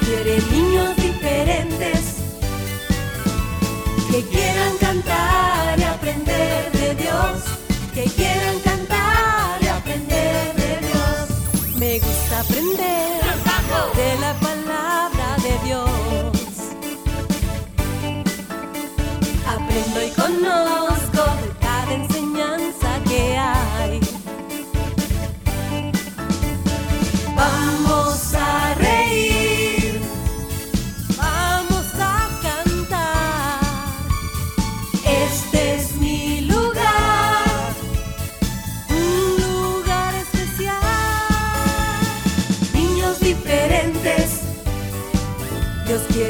quiere niños diferentes que quieran cantar y aprender de Dios, que quieran cantar y aprender de Dios. Me gusta aprender de la palabra de Dios. Aprendo y conozco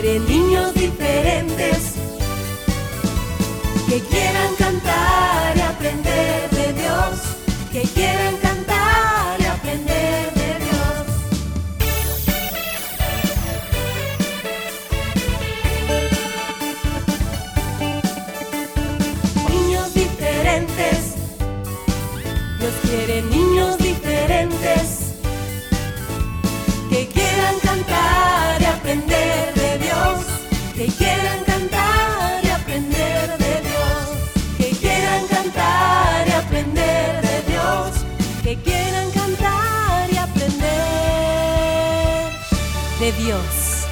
Quiere niños diferentes que quieran cantar y aprender de Dios, que quieran cantar y aprender de Dios. Niños diferentes, Dios quiere niños diferentes Dios.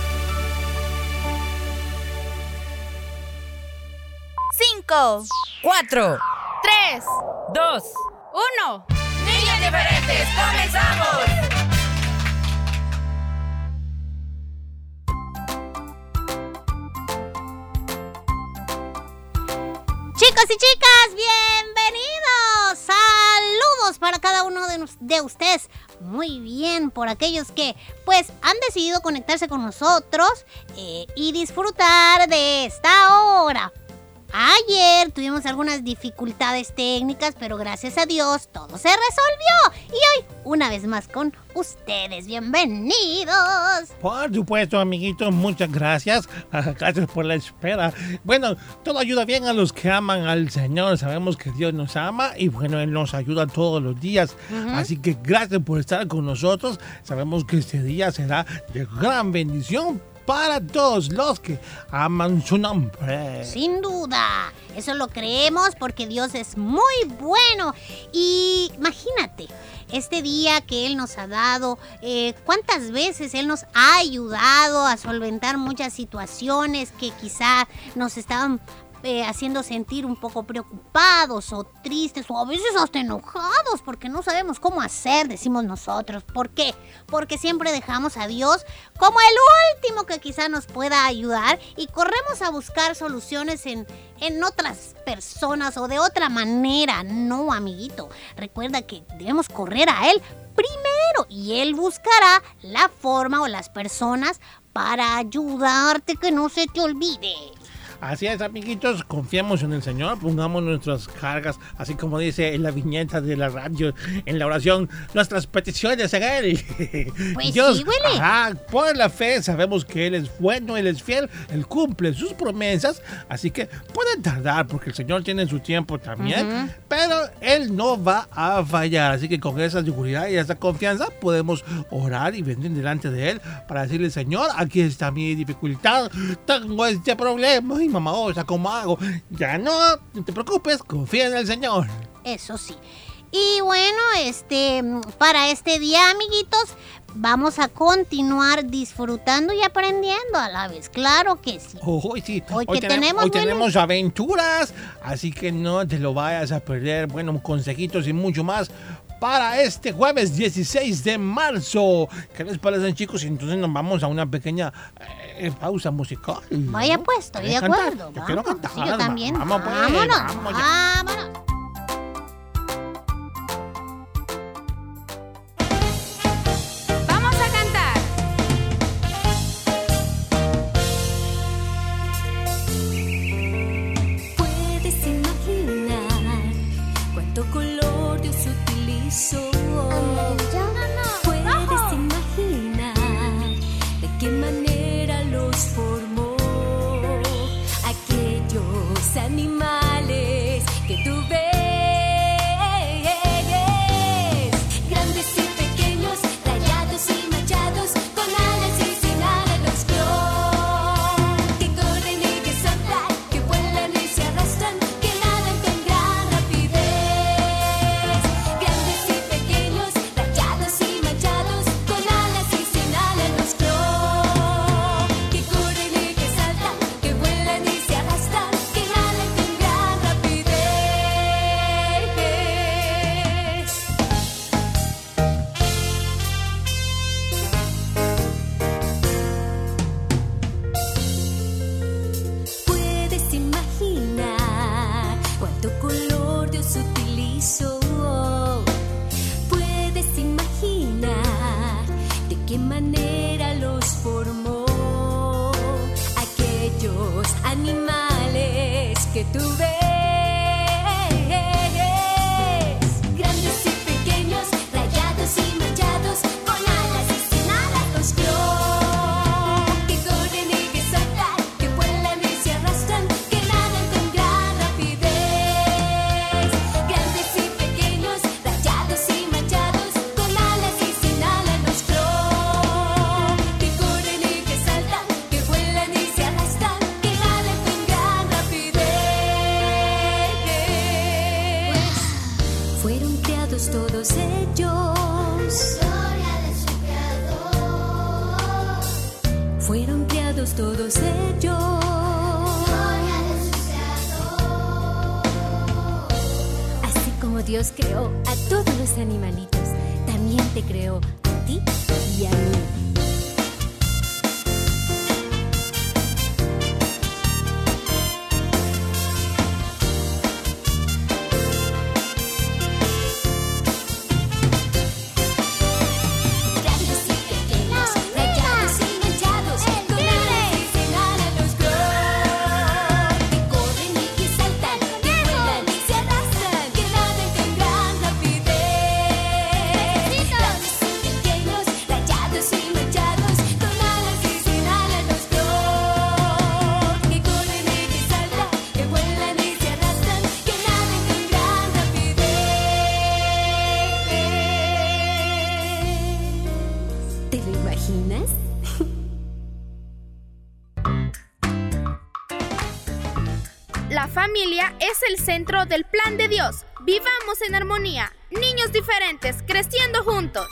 Cinco, Cuatro. tres, Dos. uno. Niños diferentes, comenzamos. Chicos y chicas, bienvenidos. Saludos para cada uno de, ustedes. Muy bien, por aquellos que pues han decidido conectarse con nosotros eh, y disfrutar de esta hora. Ayer tuvimos algunas dificultades técnicas, pero gracias a Dios todo se resolvió. Y hoy, una vez más con ustedes, bienvenidos. Por supuesto, amiguitos, muchas gracias. Gracias por la espera. Bueno, todo ayuda bien a los que aman al Señor. Sabemos que Dios nos ama y bueno, Él nos ayuda todos los días. Así que gracias por estar con nosotros. Sabemos que este día será de gran bendición para todos los que aman su nombre. Sin duda, eso lo creemos porque Dios es muy bueno. Y imagínate, este día que Él nos ha dado, eh, cuántas veces Él nos ha ayudado a solventar muchas situaciones que quizá nos estaban eh, haciendo sentir un poco preocupados o tristes o a veces hasta enojados porque no sabemos cómo hacer, decimos nosotros. ¿Por qué? Porque siempre dejamos a Dios como el último que quizá nos pueda ayudar y corremos a buscar soluciones en, en otras personas o de otra manera. No, amiguito. Recuerda que debemos correr a Él primero y Él buscará la forma o las personas para ayudarte que no se te olvide. Así es, amiguitos, confiemos en el Señor, pongamos nuestras cargas, así como dice en la viñeta de la radio, en la oración, nuestras peticiones en Él. Pues sí, Willy. ajá, por la fe sabemos que Él es bueno, Él es fiel, Él cumple sus promesas, así que pueden tardar porque el Señor tiene su tiempo también, pero Él no va a fallar, así que con esa seguridad y esa confianza podemos orar y venir delante de Él para decirle, Señor, aquí está mi dificultad, tengo este problema y mamá, osa, ¿cómo hago? Ya no, no te preocupes, confía en el Señor. Eso sí. Y bueno, este, para este día, amiguitos, vamos a continuar disfrutando y aprendiendo a la vez. Claro que sí. Hoy sí, Hoy que tenem- tenemos, hoy tenemos aventuras, así que no te lo vayas a perder. Bueno, consejitos y mucho más para este jueves 16 de marzo. ¿Qué les parece, chicos? Y entonces nos vamos a una pequeña eh, pausa musical. Vaya pues, estoy de acuerdo. Yo quiero cantar. sí, yo también. Vamos, pues, vámonos, vamos vámonos. Que tú familia es el centro del plan de Dios. Vivamos en armonía. Niños diferentes, creciendo juntos.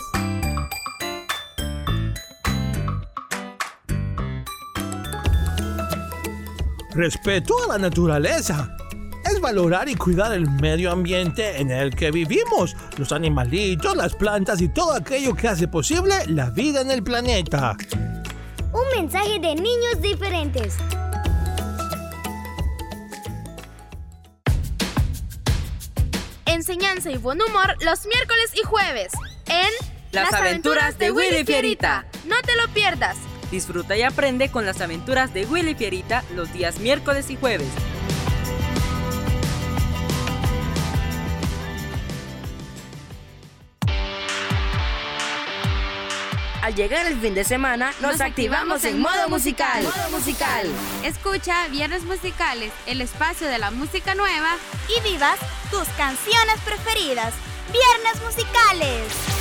Respeto a la naturaleza. Es valorar y cuidar el medio ambiente en el que vivimos, los animalitos, las plantas y todo aquello que hace posible la vida en el planeta. Un mensaje de niños diferentes. Enseñanza y buen humor los miércoles y jueves en Las aventuras de Willy Fierita. No te lo pierdas. Disfruta y aprende con las aventuras de Willy Fierita los días miércoles y jueves. Al llegar el fin de semana, nos, activamos en modo musical. Modo musical. Escucha Viernes Musicales, el espacio de la música nueva. Y vivas tus canciones preferidas. Viernes musicales.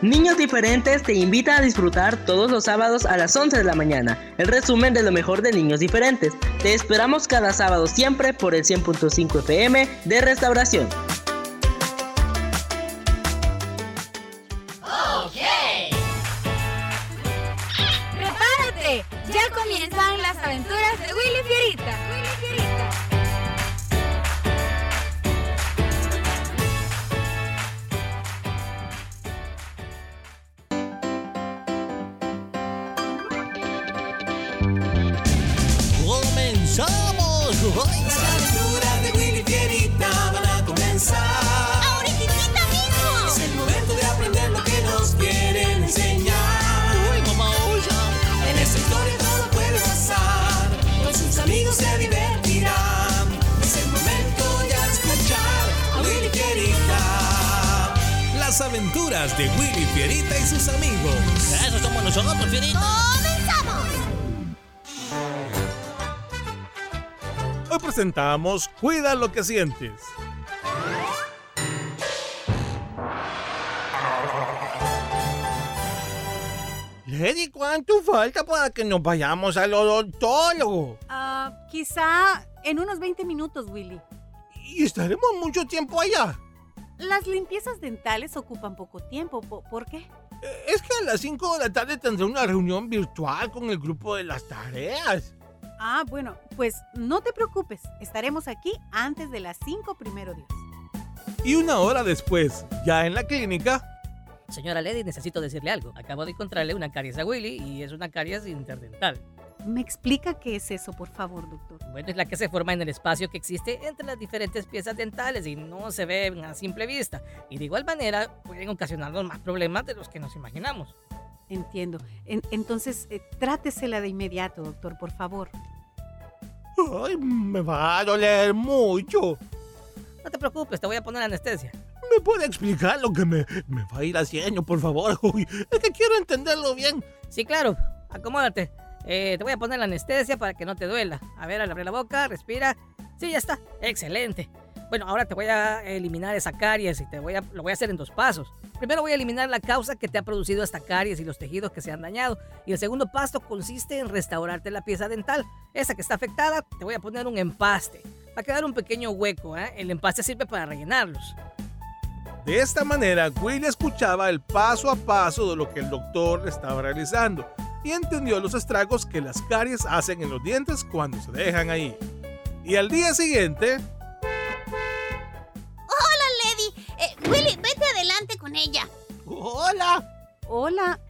Niños Diferentes te invita a disfrutar todos los sábados a las 11 de la mañana. El resumen de lo mejor de Niños Diferentes. Te esperamos cada sábado siempre por el 100.5 FM de Restauración. ¡Prepárate! Ya comienzan las aventuras de Willy Fierita. Aventuras de Willy Fierita y sus amigos. Eso somos nosotros, Fierita. ¡Comenzamos! Hoy presentamos Cuida lo que sientes. Lady, ¿cuánto falta para que nos vayamos al odontólogo? Ah, quizá en unos 20 minutos, Willy. Y estaremos mucho tiempo allá. Las limpiezas dentales ocupan poco tiempo. ¿po- ¿Por qué? Eh, Es que a las 5 de la tarde tendré una reunión virtual con el grupo de las tareas. Ah, bueno, pues no te preocupes. Estaremos aquí antes de las 5 primero Dios. Y una hora después, ya en la clínica, Señora Lady, necesito decirle algo. Acabo de encontrarle una caries a Willy y es una caries interdental. ¿Me explica qué es eso, por favor, doctor? Bueno, es la que se forma en el espacio que existe entre las diferentes piezas dentales y no se ve a simple vista. Y de igual manera pueden ocasionarnos más problemas de los que nos imaginamos. Entiendo. En- entonces, eh, trátesela de inmediato, doctor, por favor. Ay, me va a doler mucho. No te preocupes, te voy a poner anestesia. ¿Me puede explicar lo que me, me va a ir haciendo, por favor? Uy, es que quiero entenderlo bien. Sí, claro. Acomódate. Eh, te voy a poner la anestesia para que no te duela. A ver, abrir la boca, respira. Sí, ya está. Excelente. Bueno, ahora te voy a eliminar esa caries y te voy a, lo voy a hacer en dos pasos. Primero voy a eliminar la causa que te ha producido esta caries y los tejidos que se han dañado. Y el segundo paso consiste en restaurarte la pieza dental. Esa que está afectada, te voy a poner un empaste. Va a quedar un pequeño hueco. ¿eh? El empaste sirve para rellenarlos. De esta manera, Willy escuchaba el paso a paso de lo que el doctor estaba realizando y entendió los estragos que las caries hacen en los dientes cuando se dejan ahí. Y al día siguiente, Hola, Lady. Eh, Willy, vete adelante con ella. Hola. Hola.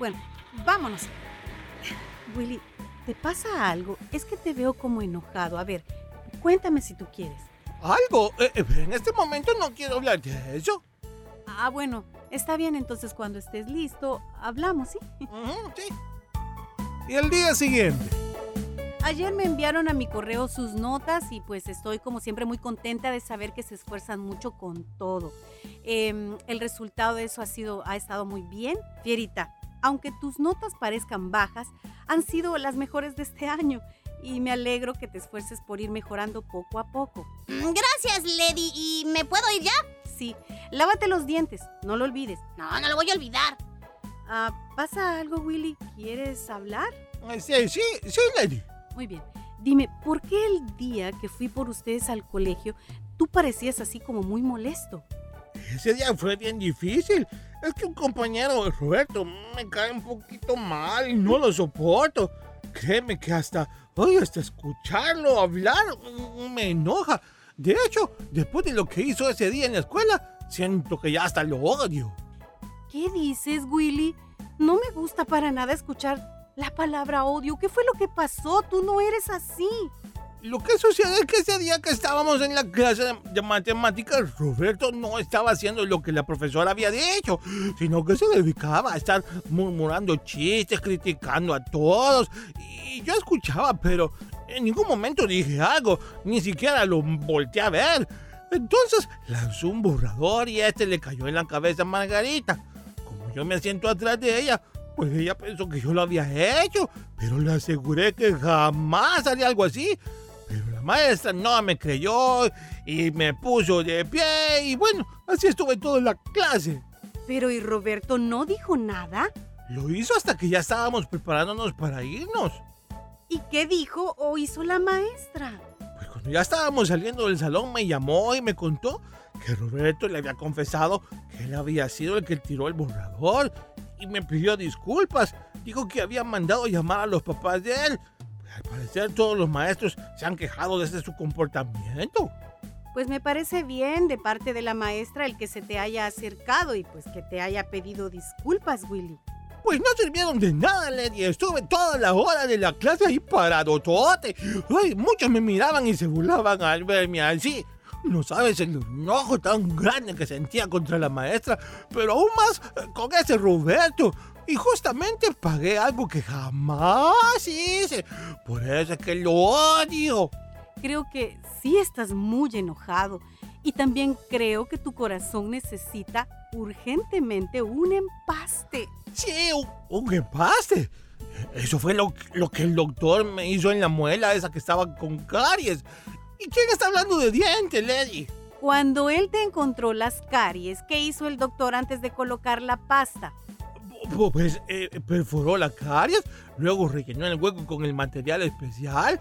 Bueno, vámonos. Willy, ¿te pasa algo? Es que te veo como enojado. A ver, cuéntame si tú quieres. Algo. Eh, eh, en este momento no quiero hablar de eso. Ah, bueno, está bien, entonces cuando estés listo, hablamos, ¿sí? Sí. Y al día siguiente, Ayer me enviaron a mi correo sus notas y pues estoy como siempre muy contenta de saber que se esfuerzan mucho con todo. Em, el resultado de eso ha sido, ha estado muy bien. Fierita, aunque tus notas parezcan bajas, han sido las mejores de este año y me alegro que te esfuerces por ir mejorando poco a poco. Mm, Gracias, Lady. ¿Y me puedo ir ya? Sí, lávate los dientes, no lo olvides. No, no lo voy a olvidar. Ah, ¿Pasa algo, Willy? ¿Quieres hablar? Eh, Sí, sí, sí, Lady. Muy bien. Dime, ¿por qué el día que fui por ustedes al colegio tú parecías así como muy molesto? Ese día fue bien difícil. Es que un compañero, Roberto, me cae un poquito mal y no lo soporto. Créeme que hasta, hoy hasta escucharlo hablar mm, me enoja. De hecho, después de lo que hizo ese día en la escuela, siento que ya hasta lo odio. ¿Qué dices, Willy? No me gusta para nada escuchar la palabra odio. ¿Qué fue lo que pasó? Tú no eres así. Lo que sucede es que ese día que estábamos en la clase de, matemáticas, Roberto no estaba haciendo lo que la profesora había dicho, sino que se dedicaba a estar murmurando chistes, criticando a todos. Y yo escuchaba, pero en ningún momento dije algo, ni siquiera lo volteé a ver. Entonces lanzó un borrador y este le cayó en la cabeza a Margarita. Yo me siento atrás de ella, pues ella pensó que yo lo había hecho, pero le aseguré que jamás haría algo así. Pero la maestra no me creyó y me puso de pie y bueno, así estuve toda la clase. Pero ¿y Roberto no dijo nada? Lo hizo hasta que ya estábamos preparándonos para irnos. ¿Y qué dijo o hizo la maestra? Ya estábamos saliendo del salón me llamó y me contó que Roberto le había confesado que él había sido el que tiró el borrador y me pidió disculpas. Dijo que había mandado llamar a los papás de él. Al parecer todos los maestros se han quejado desde su comportamiento. Pues me parece bien de parte de la maestra el que se te haya acercado y pues que te haya pedido disculpas, Willy. Pues no sirvieron de nada, Lady. Estuve toda la hora de la clase ahí parado, tote. Ay, muchos me miraban y se burlaban al verme así. No sabes el enojo tan grande que sentía contra la maestra, pero aún más eh, con ese Roberto. Y justamente pagué algo que jamás hice. Por eso es que lo odio. Creo que sí estás muy enojado y también creo que tu corazón necesita urgentemente un empaste. Sí, un, empaste. Eso fue lo, lo que el doctor me hizo en la muela esa que estaba con caries. ¿Y quién está hablando de dientes, Lady? Cuando él te encontró las caries, ¿qué hizo el doctor antes de colocar la pasta? Pu- Pues eh, perforó la caries, luego rellenó el hueco con el material especial.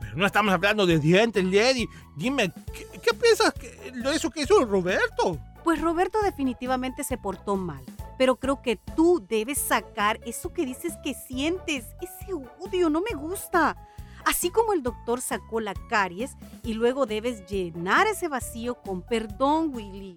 Pero no estamos hablando de dientes, Lady. Dime, ¿qué, qué piensas lo eso que hizo Roberto? Pues Roberto definitivamente se portó mal, pero creo que tú debes sacar eso que dices que sientes, ese odio, no me gusta. Así como el doctor sacó la caries y luego debes llenar ese vacío con perdón, Willy.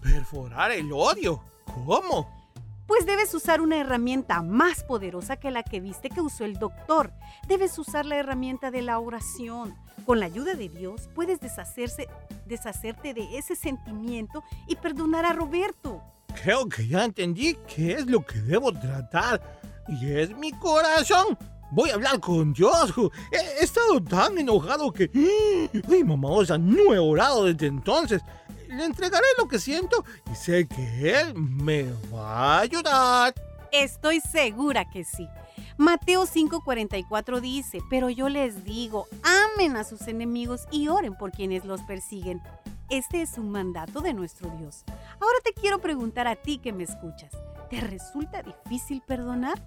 Perforar el odio. ¿Cómo? Pues debes usar una herramienta más poderosa que la que viste que usó el doctor. Debes usar la herramienta de la oración. Con la ayuda de Dios puedes deshacerte de ese sentimiento y perdonar a Roberto. Creo que ya entendí qué es lo que debo tratar. Y es mi corazón. Voy a hablar con Dios. He, estado tan enojado que... Ay, mamá, o sea, no he orado desde entonces. Le entregaré lo que siento y sé que Él me va a ayudar. Estoy segura que sí. Mateo 5:44 dice, pero yo les digo, amen a sus enemigos y oren por quienes los persiguen. Este es un mandato de nuestro Dios. Ahora te quiero preguntar a ti que me escuchas, ¿te resulta difícil perdonar?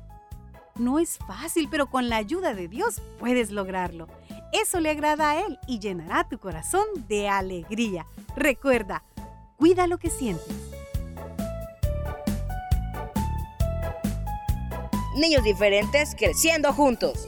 No es fácil, pero con la ayuda de Dios puedes lograrlo. Eso le agrada a Él y llenará tu corazón de alegría. Recuerda, cuida lo que sientes. Niños diferentes creciendo juntos.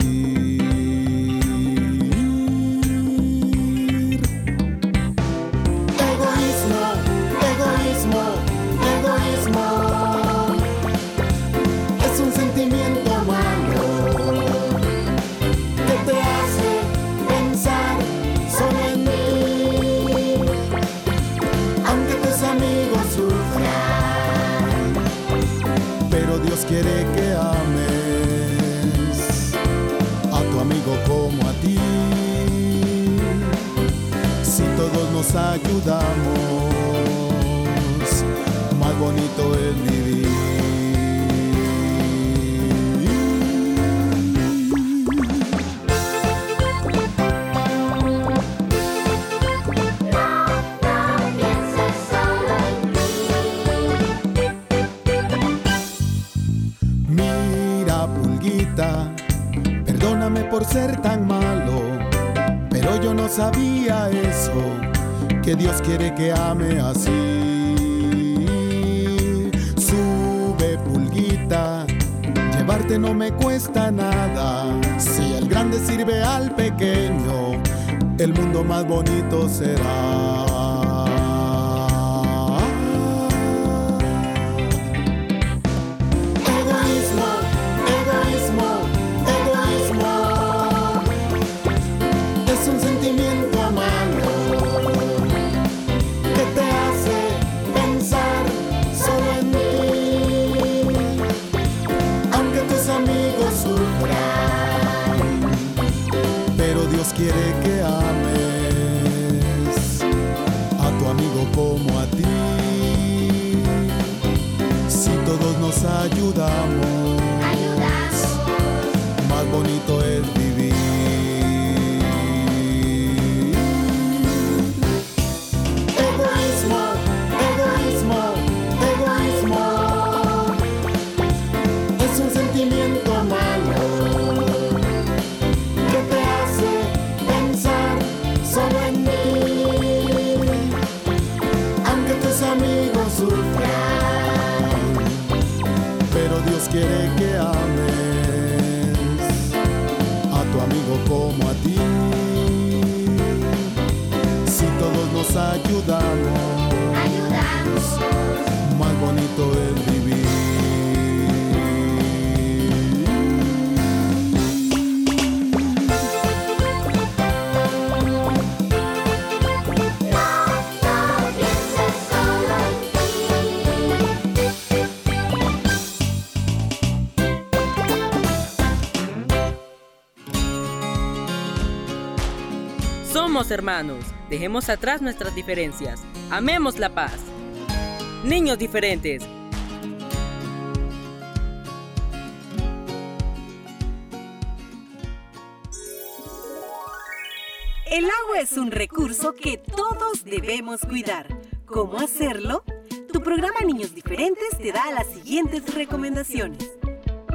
Dios quiere que ame así. Sube, pulguita, llevarte no me cuesta nada. Si el grande sirve al pequeño, el mundo más bonito será. Ayudamos, quiere que ames a tu amigo como a ti. Si todos nos ayudamos, más bonito es Hermanos, dejemos atrás nuestras diferencias, amemos la paz. Niños diferentes. El agua es un recurso que todos debemos cuidar. ¿Cómo hacerlo? Tu programa Niños Diferentes te da las siguientes recomendaciones.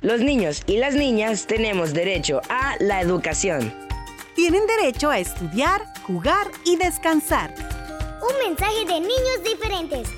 Los niños y las niñas tenemos derecho a la educación. Tienen derecho a estudiar, jugar y descansar. Un mensaje de niños diferentes.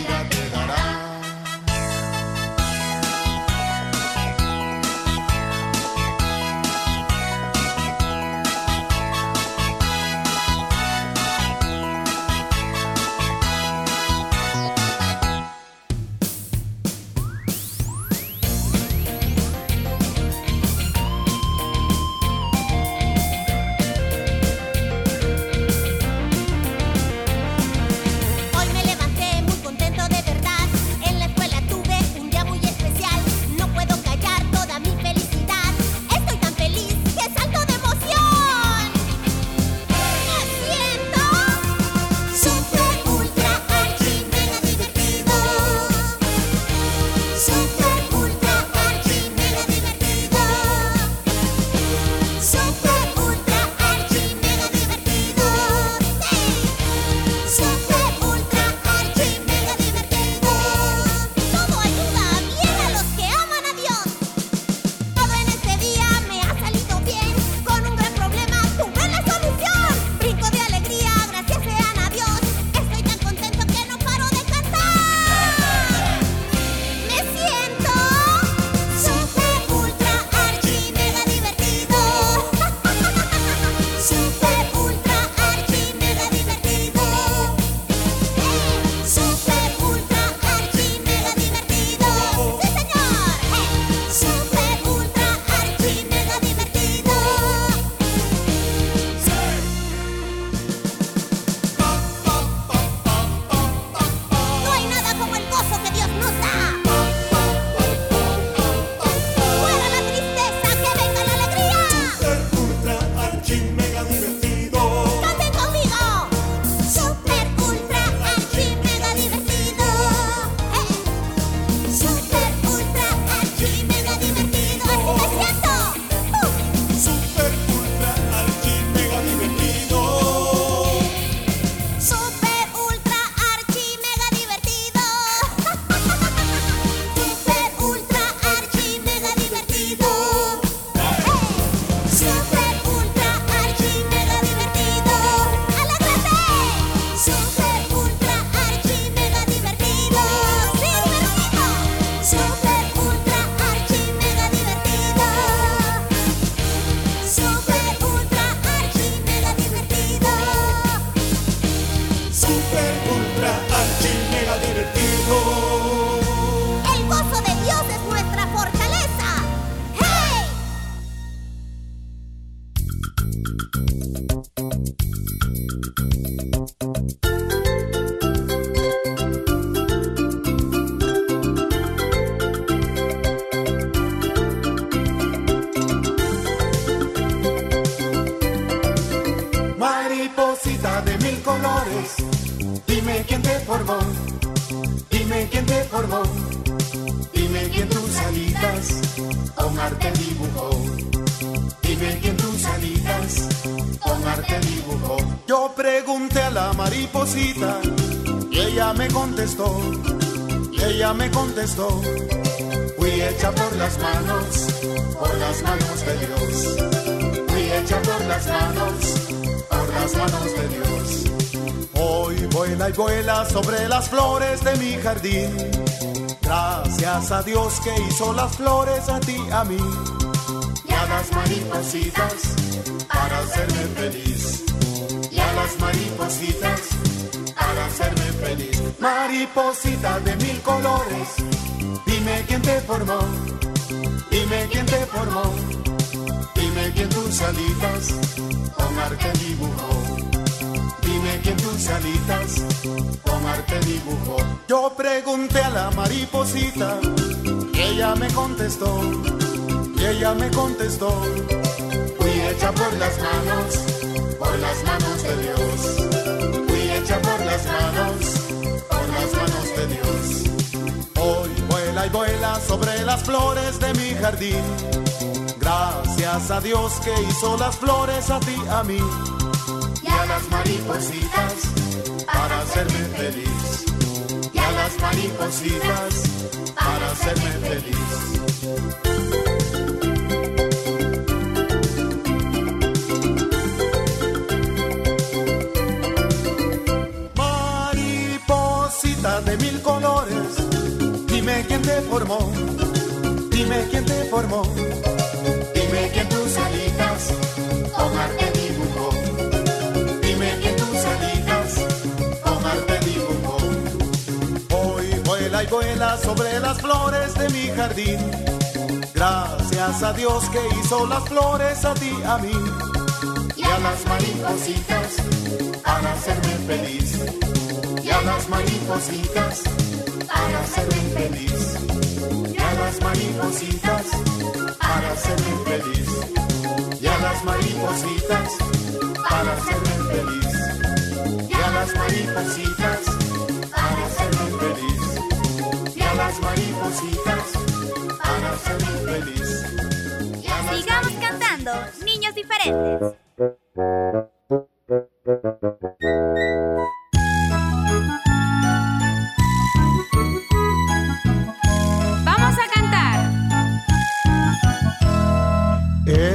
Dios, fui por las manos por las manos de Dios. Hoy vuela y vuela sobre las flores de mi jardín. Gracias a Dios que hizo las flores a ti, a mí. Y a las maripositas para hacerme feliz. Y a las maripositas para hacerme feliz. Mariposita de mil colores, dime quién te formó. Dime quién te formó. Dime quién tus alitas con arte dibujó. Dime quién tus alitas con arte dibujó. Yo pregunté a la mariposita y ella me contestó. Y ella me contestó. Fui hecha por las manos, por las manos de Dios. Fui hecha por las manos, por las manos de Dios. Hoy vuela y vuela sobre las flores de mi jardín. Gracias a Dios que hizo las flores a ti, a mí y a las maripositas para hacerme feliz. Y a las maripositas para hacerme feliz. De mil colores, dime quién te formó, dime quién te formó. Dime quién tus alitas con arte dibujó. Dime quién tus alitas con arte dibujó. Hoy vuela y vuela sobre las flores de mi jardín. Gracias a Dios que hizo las flores a ti, a mí. Y a las maripositas para hacerme feliz. Y a las maripositas para hacerme feliz. Y a las maripositas para hacerme feliz. Y a las maripositas para hacerme feliz. Y a las maripositas para hacerme feliz. Y a las maripositas para hacerme feliz. Sigamos cantando, niños diferentes.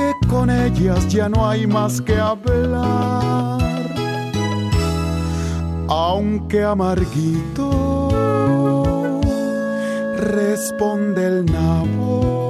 que con ellas ya no hay más que hablar. Aunque amarguito responde el nabo,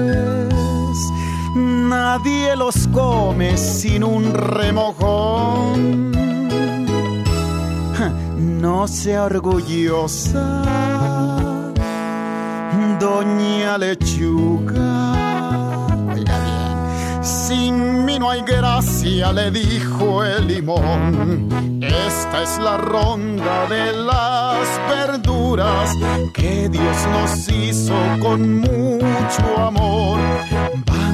Nadie los come sin un remojón. No sea orgullosa, doña lechuga. Sin mí no hay gracia, le dijo el limón. Esta es la ronda de las verduras que Dios nos hizo con mucho amor.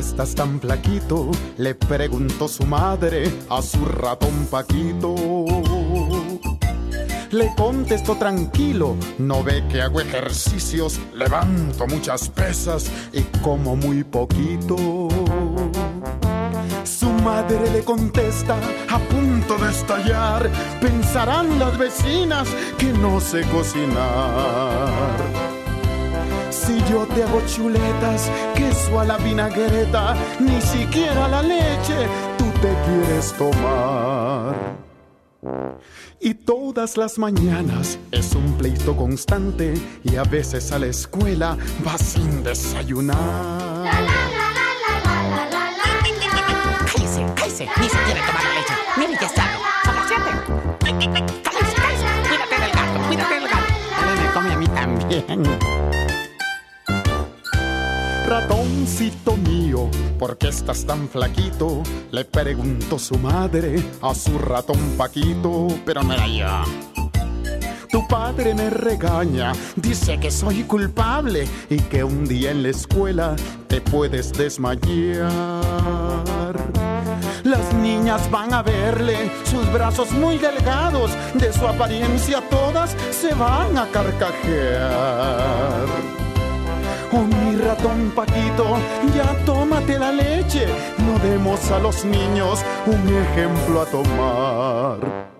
estás tan flaquito? Le preguntó su madre a su ratón Paquito. Le contestó tranquilo, no ve que hago ejercicios, levanto muchas pesas y como muy poquito. Su madre le contesta, a punto de estallar, pensarán las vecinas que no sé cocinar. Si yo te hago chuletas, queso a la vinagreta, ni siquiera la leche tú te quieres tomar. Y todas las mañanas es un pleito constante y a veces a la escuela va sin desayunar. Cállese, cállese, ni siquiera tomar la leche. Mire, ya sabe. Son las siete. Cállese, cállese. Cuídate del gato, cuídate del gato. Dale, me come a mí también. Ratoncito mío, ¿por qué estás tan flaquito? Le preguntó su madre a su ratón Paquito, pero mira ya. Tu padre me regaña, dice que soy culpable y que un día en la escuela te puedes desmayar. Las niñas van a verle sus brazos muy delgados, de su apariencia todas se van a carcajear. Oh, mi ratón Paquito, ya tómate la leche, no demos a los niños un ejemplo a tomar.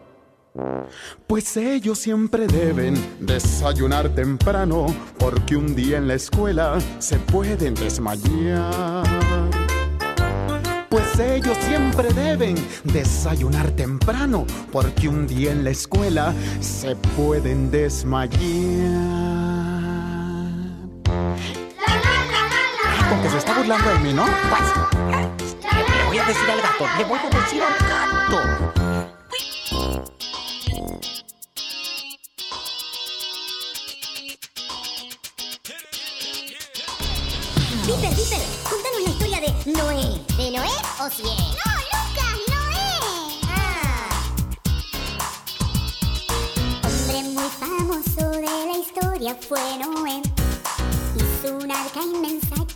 Pues ellos siempre deben desayunar temprano, porque un día en la escuela se pueden desmayar. Pues ellos siempre deben desayunar temprano, porque un día en la escuela se pueden desmayar. Con que se está burlando de mí, ¿no? Pues, le voy a decir al gato, le voy a decir al gato. Piper, Piper, contanos la historia de Noé. ¿De Noé o Cien? No, Lucas, Noé. Ah. Hombre muy famoso de la historia fue Noé.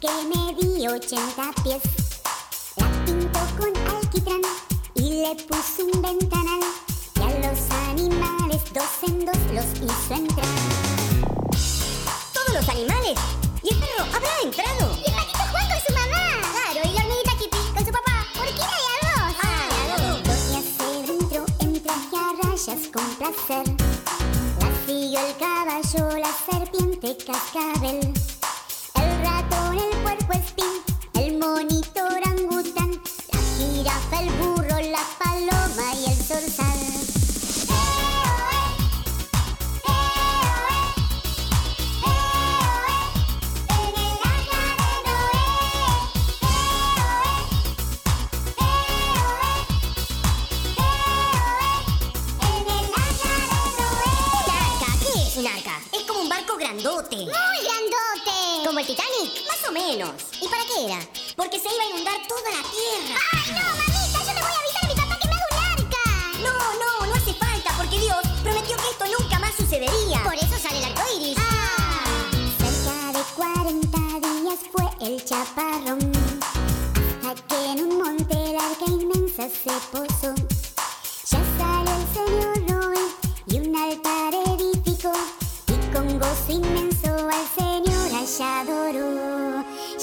Que medía 80 pies. La pintó con alquitrán y le puso un ventanal. Y a los animales dos en dos los hizo entrar. ¿Todos los animales? ¿Y el perro habrá entrado? Y el patito Juan con su mamá. Claro, y la hormiguita Kitty con su papá. ¿Por qué no hay a dos? Ah, a dos. Doña Cedro entró en traje a rayas con placer. La siguió el caballo, la serpiente cascabel. ¿Y para qué era? Porque se iba a inundar toda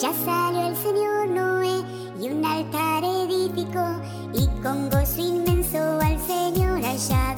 Ya salió el señor Noé y un altar edificó. Y con gozo inmenso al Señor allá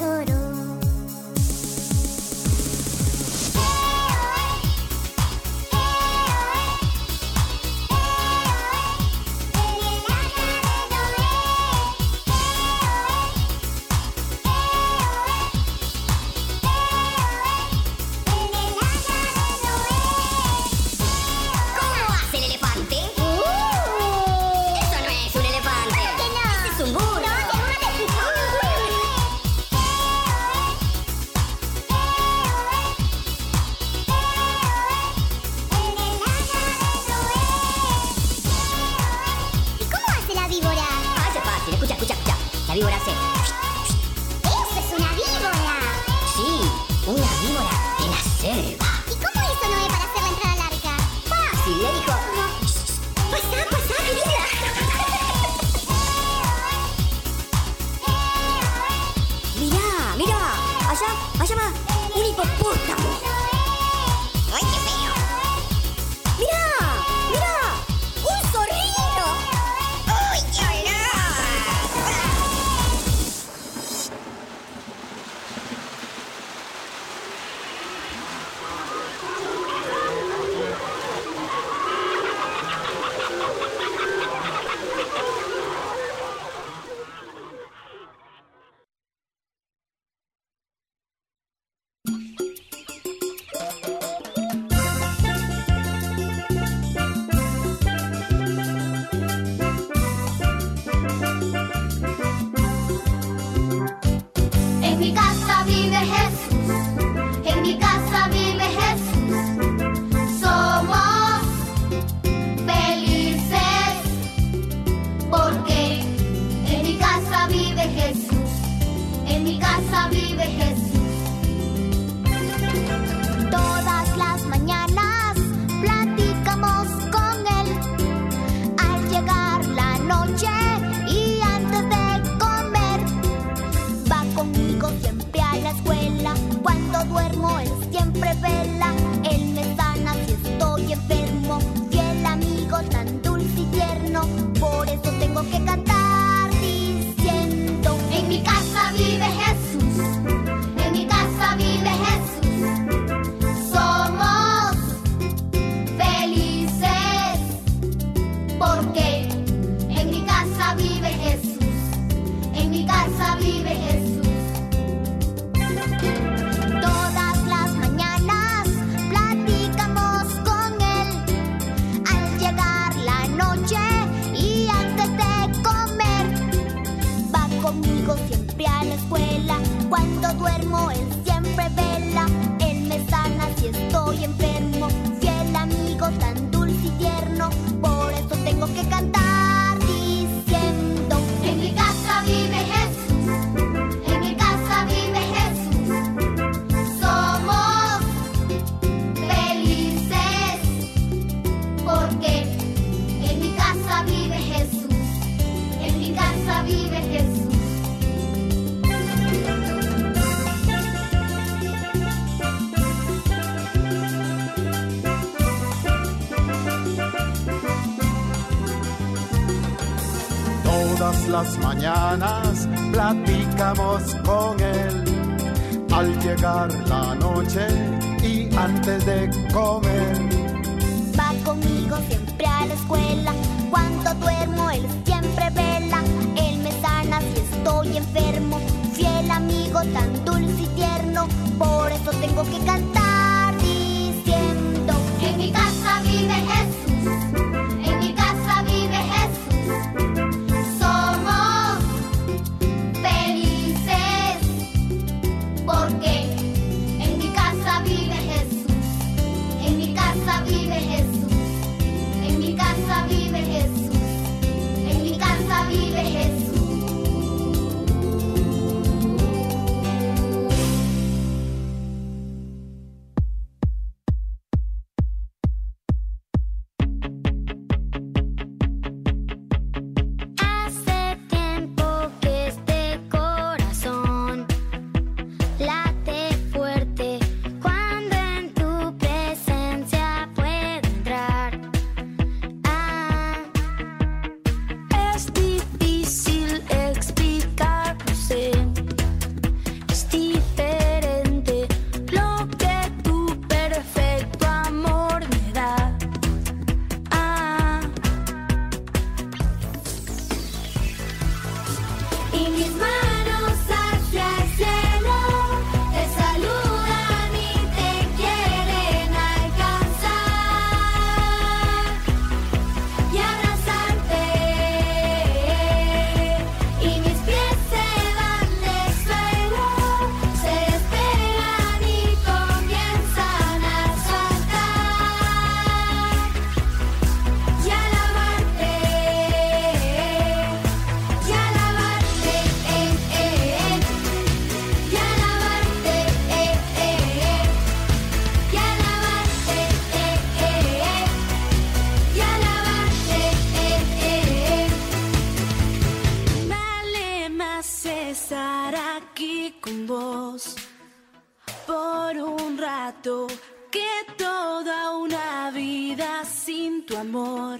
con él. Al llegar la noche y antes de comer aquí con vos por un rato que toda una vida sin tu amor.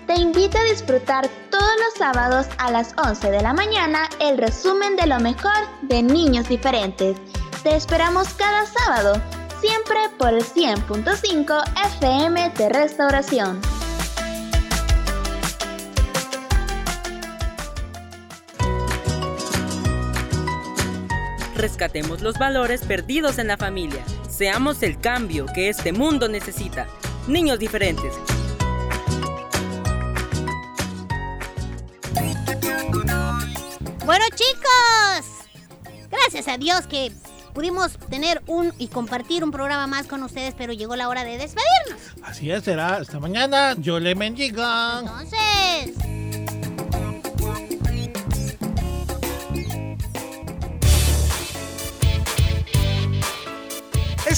te invito a disfrutar todos los sábados a las 11 de la mañana el resumen de lo mejor de Niños diferentes. Te esperamos cada sábado, siempre por el 100.5 FM de Restauración. Rescatemos los valores perdidos en la familia. Seamos el cambio que este mundo necesita. Niños diferentes. Bueno, chicos, gracias a Dios que pudimos tener un y compartir un programa más con ustedes, pero llegó la hora de despedirnos. Así es, será hasta mañana. Yo le bendiga. Entonces,